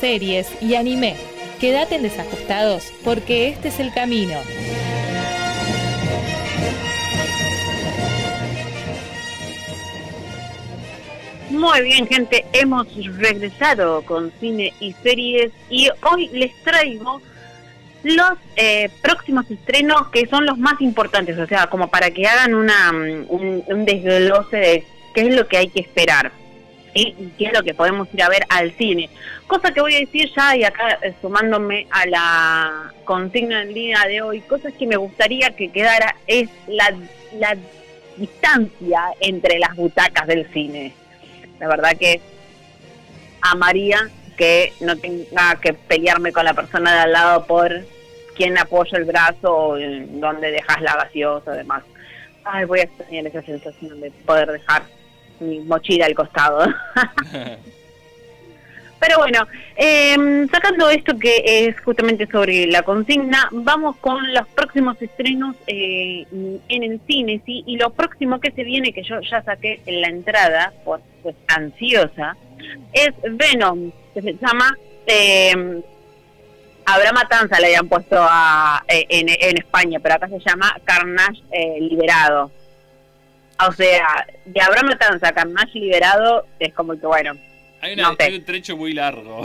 series y anime. Quédate en desajustados porque este es el camino. Muy bien, gente, hemos regresado con cine y series y hoy les traigo los eh, próximos estrenos que son los más importantes, o sea, como para que hagan una, mm, un, desglose de qué es lo que hay que esperar y qué es lo que podemos ir a ver al cine. Cosa que voy a decir ya y acá eh, sumándome a la consigna del día de hoy, cosas que me gustaría que quedara es la, la distancia entre las butacas del cine. La verdad que a María que no tenga que pelearme con la persona de al lado por quién apoya el brazo o dónde dejas la gaseosa, además. Ay, voy a extrañar esa sensación de poder dejar mi mochila al costado. Pero bueno, eh, sacando esto que es justamente sobre la consigna, vamos con los próximos estrenos eh, en el cine. Y lo próximo que se viene, que yo ya saqué en la entrada, pues, pues ansiosa, es Venom, que se llama... Eh, Habrá Matanza le habían puesto a, eh, en, en, España, pero acá se llama Carnage eh, Liberado. O sea, de Habrá Matanza a Carnage Liberado es como que, bueno. Hay, un trecho muy largo.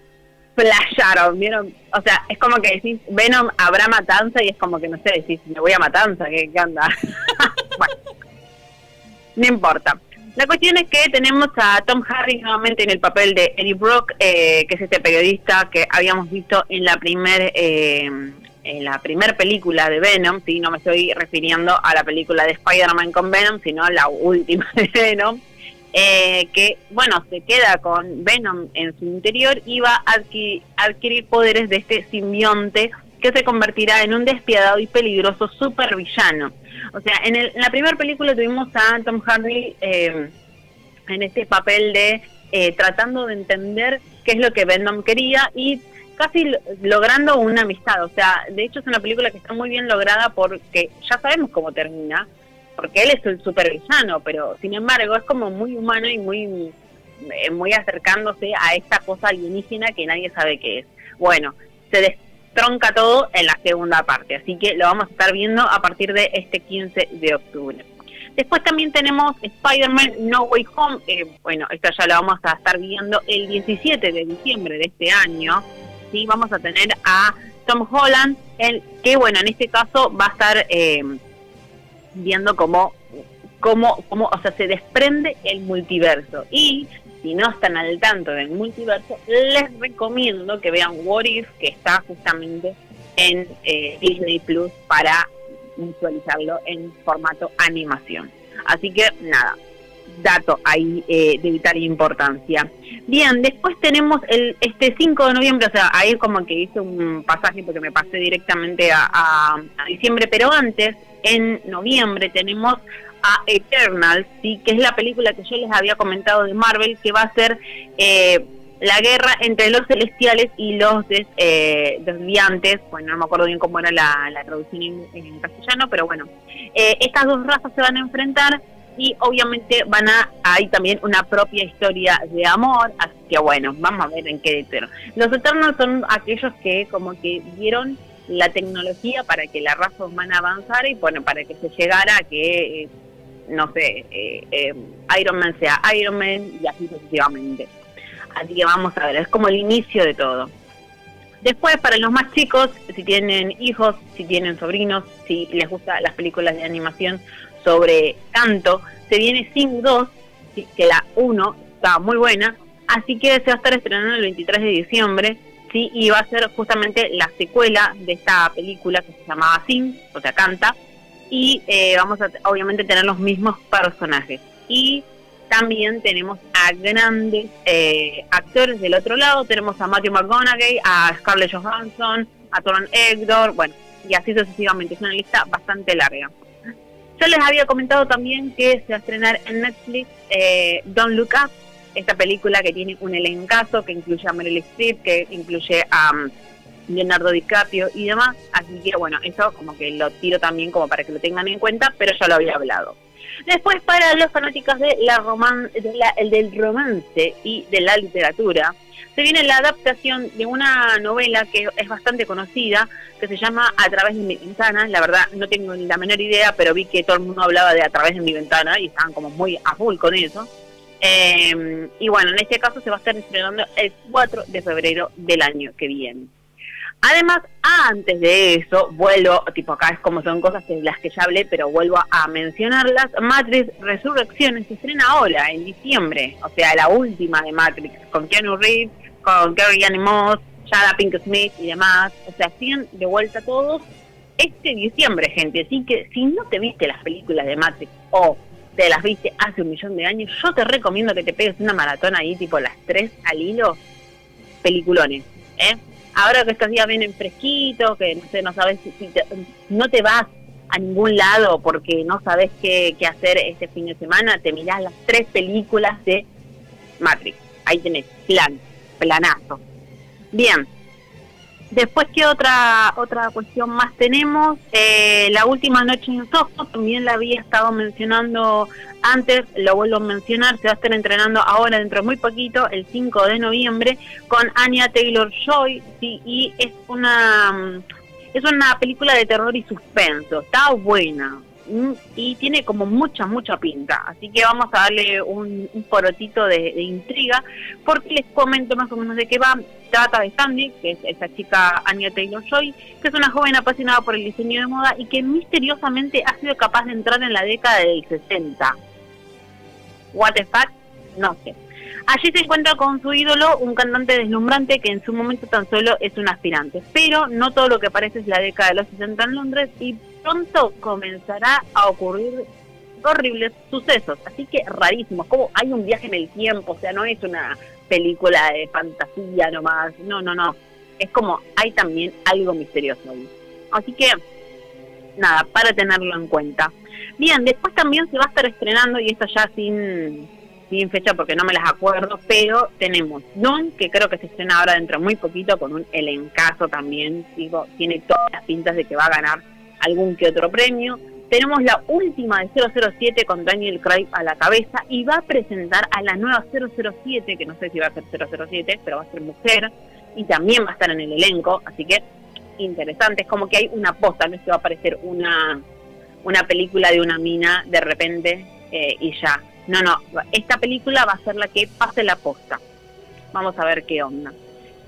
Playaron, ¿vieron? O sea, es como que decís Venom, Habrá Matanza y es como que, no sé, decís, me voy a Matanza, ¿qué, qué anda? bueno, no importa. La cuestión es que tenemos a Tom Harris nuevamente en el papel de Eddie Brock, eh, que es este periodista que habíamos visto en la primer eh, en la primera película de Venom, si no me estoy refiriendo a la película de Spider-Man con Venom, sino a la última de Venom, eh, que bueno se queda con Venom en su interior y va a adquirir poderes de este simbionte que se convertirá en un despiadado y peligroso supervillano. O sea, en, el, la primera película tuvimos a Tom Hardy eh, en este papel de eh, tratando de entender qué es lo que Venom quería y casi logrando una amistad. O sea, de hecho es una película que está muy bien lograda porque ya sabemos cómo termina, porque él es el supervillano, pero sin embargo es como muy humano y muy, eh, muy acercándose a esta cosa alienígena que nadie sabe qué es. Bueno, se, tronca todo en la segunda parte, así que lo vamos a estar viendo a partir de este 15 de octubre. Después también tenemos Spider-Man No Way Home, bueno, esto ya lo vamos a estar viendo el 17 de diciembre de este año, ¿sí? Vamos a tener a Tom Holland, el, que bueno, en este caso va a estar eh, viendo cómo, cómo, cómo, o sea, se desprende el multiverso y si no están al tanto del multiverso, les recomiendo que vean What If, que está justamente en eh, Disney Plus para visualizarlo en formato animación. Así que nada, dato ahí eh, de vital importancia. Bien, después tenemos el este 5 de noviembre, o sea, ahí como que hice un pasaje porque me pasé directamente a, diciembre, pero antes, en noviembre, tenemos a Eternal, ¿sí? que es la película que yo les había comentado de Marvel, que va a ser eh, la guerra entre los celestiales y los eh, desviantes, bueno, no me acuerdo bien cómo era la, traducción en, castellano, pero bueno, eh, estas dos razas se van a enfrentar y obviamente van a hay también una propia historia de amor, así que bueno, vamos a ver en qué Eternal. Los Eternals son aquellos que como que dieron la tecnología para que la raza humana avanzara y bueno, para que se llegara a que no sé, eh, eh, Iron Man sea Iron Man y así sucesivamente. Así que vamos a ver, es como el inicio de todo. Después, para los más chicos, si tienen hijos, si tienen sobrinos, si les gustan las películas de animación sobre canto, se viene Sing 2, que la 1 está muy buena, así que se va a estar estrenando el 23 de diciembre, ¿sí? y va a ser justamente la secuela de esta película que se llamaba Sing, o sea, canta, y eh, vamos a obviamente tener los mismos personajes. Y también tenemos a grandes eh, actores del otro lado, tenemos a Matthew McConaughey, a Scarlett Johansson, a Toron Hector, bueno, y así sucesivamente, es una lista bastante larga. Yo les había comentado también que se va a estrenar en Netflix eh, Don't Look esta película que tiene un elencazo que incluye a Meryl Streep, que incluye a... Leonardo DiCaprio y demás. Así que bueno, eso como que lo tiro también como para que lo tengan en cuenta, pero ya lo había hablado. Después para los fanáticos de la roman de la, el del romance y de la literatura, se viene la adaptación de una novela que es bastante conocida, que se llama A través de mi ventana. La verdad, no tengo ni la menor idea, pero vi que todo el mundo hablaba de A través de mi ventana y estaban como muy a full con eso. Eh, y bueno, en este caso se va a estar estrenando el 4 de febrero del año que viene. Además, antes de eso, vuelvo, tipo acá es como son cosas de las que ya hablé, pero vuelvo a mencionarlas. Matrix Resurrecciones se estrena ahora, en diciembre, o sea, la última de Matrix, con Keanu Reeves, con Gary Moss, Shada Pink Smith y demás. O sea, siguen de vuelta todos este diciembre, gente. Así que si no te viste las películas de Matrix o te las viste hace un millón de años, yo te recomiendo que te pegues una maratón ahí, tipo las tres al hilo, peliculones, ¿eh? Ahora que estos días vienen fresquitos, que no sé, no sabes si, no te vas a ningún lado porque no sabes qué, qué hacer este fin de semana, te mirás las tres películas de Matrix. Ahí tenés, plan, planazo. Bien, Después, ¿qué otra otra cuestión más tenemos? Eh, la última noche en Soho, también la había estado mencionando antes, lo vuelvo a mencionar, se va a estar entrenando ahora dentro de muy poquito, el 5 de noviembre, con Anya Taylor-Joy, ¿sí? y es una, mm, es una película de terror y suspenso, está buena, y tiene como mucha, mucha pinta. Así que vamos a darle un, un porotito de, intriga, porque les comento más o menos de qué va. Trata de Sandy, que es esa chica Anya Taylor-Joy, que es una joven apasionada por el diseño de moda y que misteriosamente ha sido capaz de entrar en la década del 60. What the fuck? No sé. Allí se encuentra con su ídolo, un cantante deslumbrante que en su momento tan solo es un aspirante. Pero no todo lo que parece es la década de los 60 en Londres y pronto comenzará a ocurrir horribles sucesos, así que rarísimos, como hay un viaje en el tiempo, o sea, no es una película de fantasía nomás, no, no, no, es como hay también algo misterioso ahí. Así que, nada, para tenerlo en cuenta. Bien, después también se va a estar estrenando, y esto ya sin, sin fecha porque no me las acuerdo, pero tenemos Don, que creo que se estrena ahora dentro de muy poquito, con un elencazo también, digo, tiene todas las pintas de que va a ganar algún que otro premio. Tenemos la última de 007 con Daniel Craig a la cabeza y va a presentar a la nueva 007, que no sé si va a ser 007, pero va a ser mujer y también va a estar en el elenco, así que interesante, es como que hay una posta, no es que va a aparecer una, una película de una mina de repente eh, y ya. No, no, esta película va a ser la que pase la posta. Vamos a ver qué onda.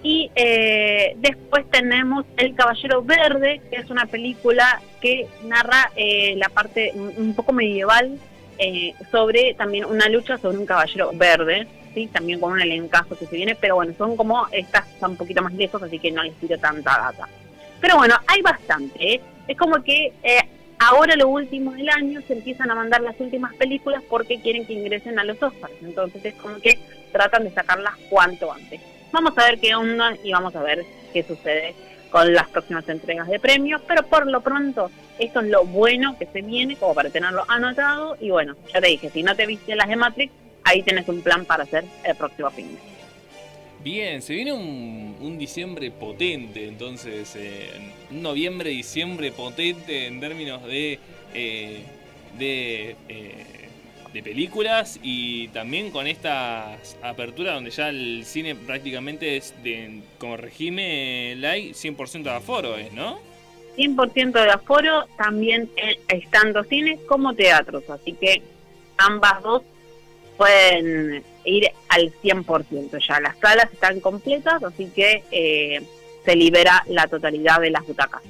Y eh, después tenemos El Caballero Verde, que es una película que narra eh, la parte un poco medieval eh, sobre también una lucha sobre un caballero verde, ¿sí? también con un elencazo que se viene, pero bueno, son como, estas están un poquito más lejos, así que no les tiro tanta data. Pero bueno, hay bastante, es como que ahora lo último del año se empiezan a mandar las últimas películas porque quieren que ingresen a los Oscars, entonces es como que tratan de sacarlas cuanto antes. Vamos a ver qué onda y vamos a ver qué sucede con las próximas entregas de premios, pero por lo pronto esto es lo bueno que se viene como para tenerlo anotado y bueno, ya te dije, si no te viste las de Matrix, ahí tienes un plan para hacer el próximo fin. Bien, se viene un, diciembre potente, entonces, eh, un noviembre, diciembre potente en términos de, eh, de eh, de películas y también con esta apertura donde ya el cine prácticamente es de, como regime light 100% de aforo, ¿es, ¿no? 100% de aforo, también estando cines como teatros, así que ambas dos pueden ir al 100% ya. Las salas están completas, así que eh, se libera la totalidad de las butacas.